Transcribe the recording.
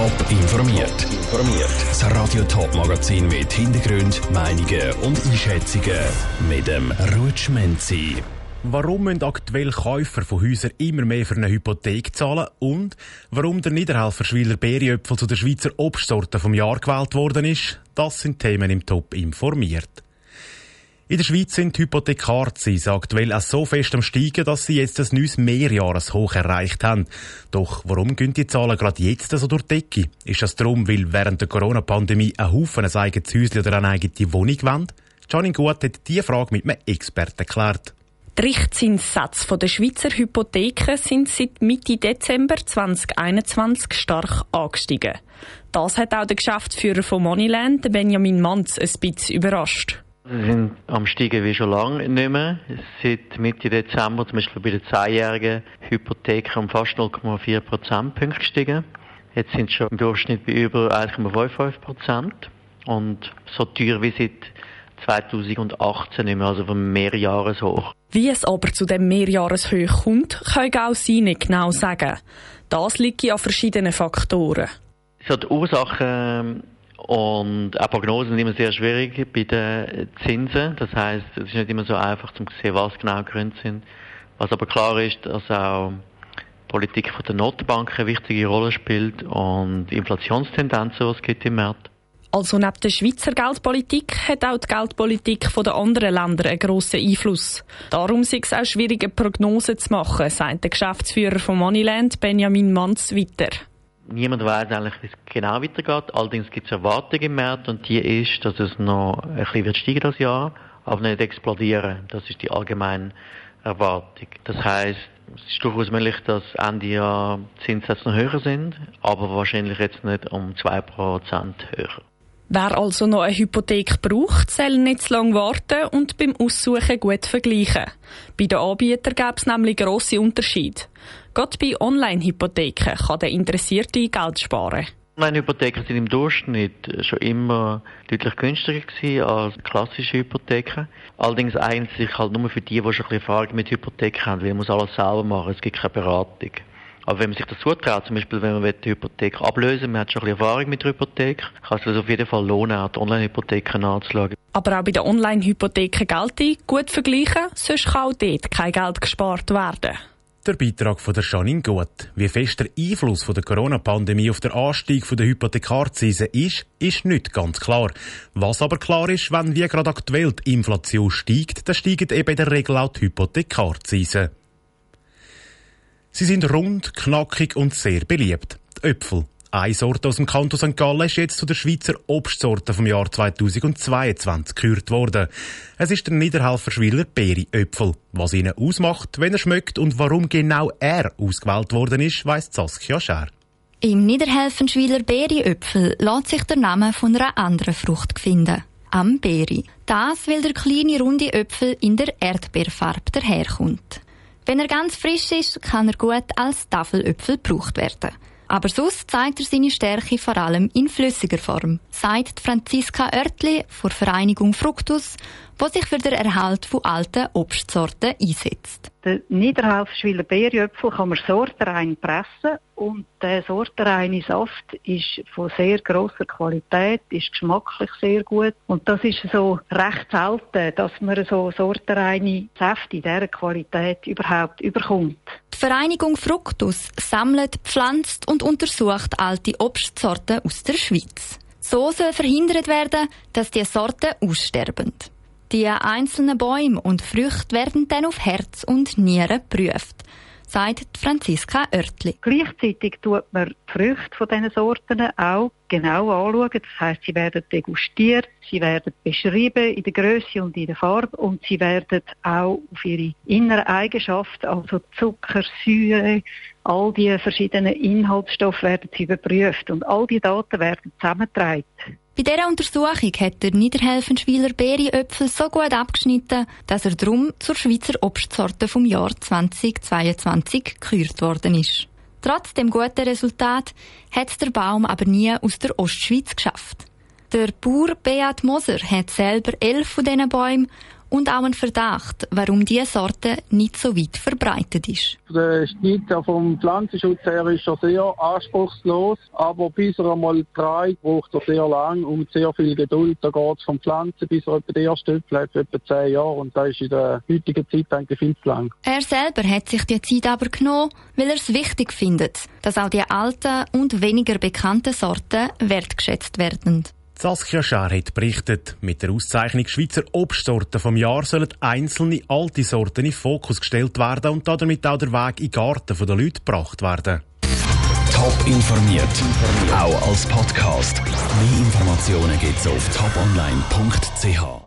Top informiert. Informiert. Das Radio Top Magazin mit Hintergrund, Meinungen und Einschätzungen mit dem Rutschmenzi. Warum müssen aktuell Käufer von Häusern immer mehr für eine Hypothek zahlen und warum der Niederhelfer Schwiler Beeriöpfel zu der Schweizer Obstsorte vom Jahr gewählt worden ist, das sind Themen im Top informiert. In der Schweiz sind die Hypothekarzinsen aktuell auch so fest am Steigen, dass sie jetzt ein neues Mehrjahreshoch erreicht haben. Doch warum gehen die Zahlen gerade jetzt so durch die Decke? Ist das darum, weil während der Corona-Pandemie ein Haufen ein eigenes Häuschen oder eine eigene Wohnung wollen? Janine Gut hat diese Frage mit einem Experten geklärt. Die Richtzinssätze der Schweizer Hypotheken sind seit Mitte Dezember 2021 stark angestiegen. Das hat auch der Geschäftsführer von Moneyland, Benjamin Manz, ein bisschen überrascht. Sie sind am Steigen wie schon lange nicht mehr. Seit Mitte Dezember, zum Beispiel bei den 10-jährigen Hypotheken, um fast 0,4 Prozentpunkte gestiegen. Jetzt sind sie schon im Durchschnitt bei über 1,55 Prozent. Und so teuer wie seit 2018 nicht mehr, also vom Mehrjahreshoch. Wie es aber zu dem Mehrjahreshoch kommt, können auch Sie nicht genau sagen. Das liegt an verschiedenen Faktoren. So die Ursachen und auch Prognosen sind immer sehr schwierig bei den Zinsen. Das heißt, es ist nicht immer so einfach zu sehen, was genau Gründe sind. Was aber klar ist, dass auch die Politik von der Notenbank eine wichtige Rolle spielt und Inflationstendenzen, die es gibt im Markt. Also neben der Schweizer Geldpolitik hat auch die Geldpolitik der anderen Länder einen grossen Einfluss. Darum ist es auch schwierig, Prognosen zu machen, sagt der Geschäftsführer von Moneyland, Benjamin Manz, weiter. Niemand weiß eigentlich, wie es genau weitergeht. Allerdings gibt es Erwartungen im März und die ist, dass es noch ein bisschen wird steigen das Jahr, aber nicht explodieren. Das ist die allgemeine Erwartung. Das heißt, es ist durchaus möglich, dass Ende Jahr Zinssätze noch höher sind, aber wahrscheinlich jetzt nicht um 2% höher. Wer also noch eine Hypothek braucht, soll nicht zu lange warten und beim Aussuchen gut vergleichen. Bei den Anbietern gäbe es nämlich grosse Unterschiede. Gerade bei Online-Hypotheken kann der Interessierte Geld sparen. Online-Hypotheken sind im Durchschnitt schon immer deutlich günstiger gewesen als klassische Hypotheken. Allerdings sich halt nur für die, die schon ein bisschen Erfahrung mit Hypotheken haben, weil man muss alles selber machen, es gibt keine Beratung. Aber wenn man sich das zutraut, zum Beispiel wenn man die Hypothek ablösen man hat schon ein bisschen Erfahrung mit der Hypothek, kann es auf jeden Fall lohnen, auch die Online-Hypotheken anzuschauen. Aber auch bei den Online-Hypotheken gilt gut vergleichen, sonst kann auch dort kein Geld gespart werden. Der Beitrag von der Janine Gut. Wie fest der Einfluss von der Corona-Pandemie auf den Anstieg der Hypothekarzinsen ist, ist nicht ganz klar. Was aber klar ist, wenn wie gerade aktuell die Inflation steigt, dann steigen eben in der Regel auch die Hypothekarzinsen. Sie sind rund, knackig und sehr beliebt. Die Äpfel. Eine Sorte aus dem Kanton St. Gallen ist jetzt zu der Schweizer Obstsorte vom Jahr 2022 gekürt worden. Es ist der Niederhelferschwiller Beeri-Äpfel. Was ihn ausmacht, wenn er schmeckt und warum genau er ausgewählt worden ist, weiss Saskia Scher. Im Niederhelfenschwiler Beeri-Äpfel lässt sich der Name von einer anderen Frucht finden. Am Beeri. Das, weil der kleine runde Äpfel in der Erdbeerfarbe daherkommt. Wenn er ganz frisch ist, kann er gut als Tafelöpfel gebraucht werden. Aber sonst zeigt er seine Stärke vor allem in flüssiger Form, sagt Franziska Oertli von Vereinigung Fructus, die sich für den Erhalt von alten Obstsorten einsetzt. Den Niederhalfschwiler Beerjöpfel kann man sortenrein pressen und der sortenreine Saft ist von sehr grosser Qualität, ist geschmacklich sehr gut und das ist so recht selten, dass man so sortenreine Säfte in dieser Qualität überhaupt überkommt. Die Vereinigung Fructus sammelt, pflanzt und untersucht alte Obstsorten aus der Schweiz. So soll verhindert werden, dass die Sorten aussterben. Die einzelnen Bäume und Früchte werden dann auf Herz und Nieren geprüft, sagt Franziska Oertli. Gleichzeitig tut man die Früchte von diesen Sorten auch genau anschauen. Das heißt, sie werden degustiert, sie werden beschrieben in der Größe und in der Farbe und sie werden auch auf ihre inneren Eigenschaften, also Zucker, Säure, all die verschiedenen Inhaltsstoffe werden sie überprüft und all die Daten werden zusammengetragen. Bei dieser Untersuchung hat der Niederhelfenschwiler Beeriöpfel so gut abgeschnitten, dass er drum zur Schweizer Obstsorte vom Jahr 2022 gekürt worden ist. Trotz dem guten Resultat hat der Baum aber nie aus der Ostschweiz geschafft. Der Bauer Beat Moser hat selber elf von diesen Bäumen und auch einen Verdacht, warum diese Sorte nicht so weit verbreitet ist. Der Schnitt vom Pflanzenschutz her ist schon sehr anspruchslos, aber bis er einmal trägt, braucht er sehr lang und sehr viel Geduld. Da geht es von Pflanzen bis er etwa Öpfel hat, etwa zehn Jahre und das ist in der heutigen Zeit eigentlich viel zu lang. Er selber hat sich die Zeit aber genommen, weil er es wichtig findet, dass auch die alten und weniger bekannten Sorten wertgeschätzt werden. Saskia Schär hat berichtet, mit der Auszeichnung Schweizer Obstsorten vom Jahr sollen einzelne alte Sorten in Fokus gestellt werden und damit auch der Weg in den Garten der Leute gebracht werden. Top informiert, auch als Podcast. Mehr Informationen gibt's auf toponline.ch.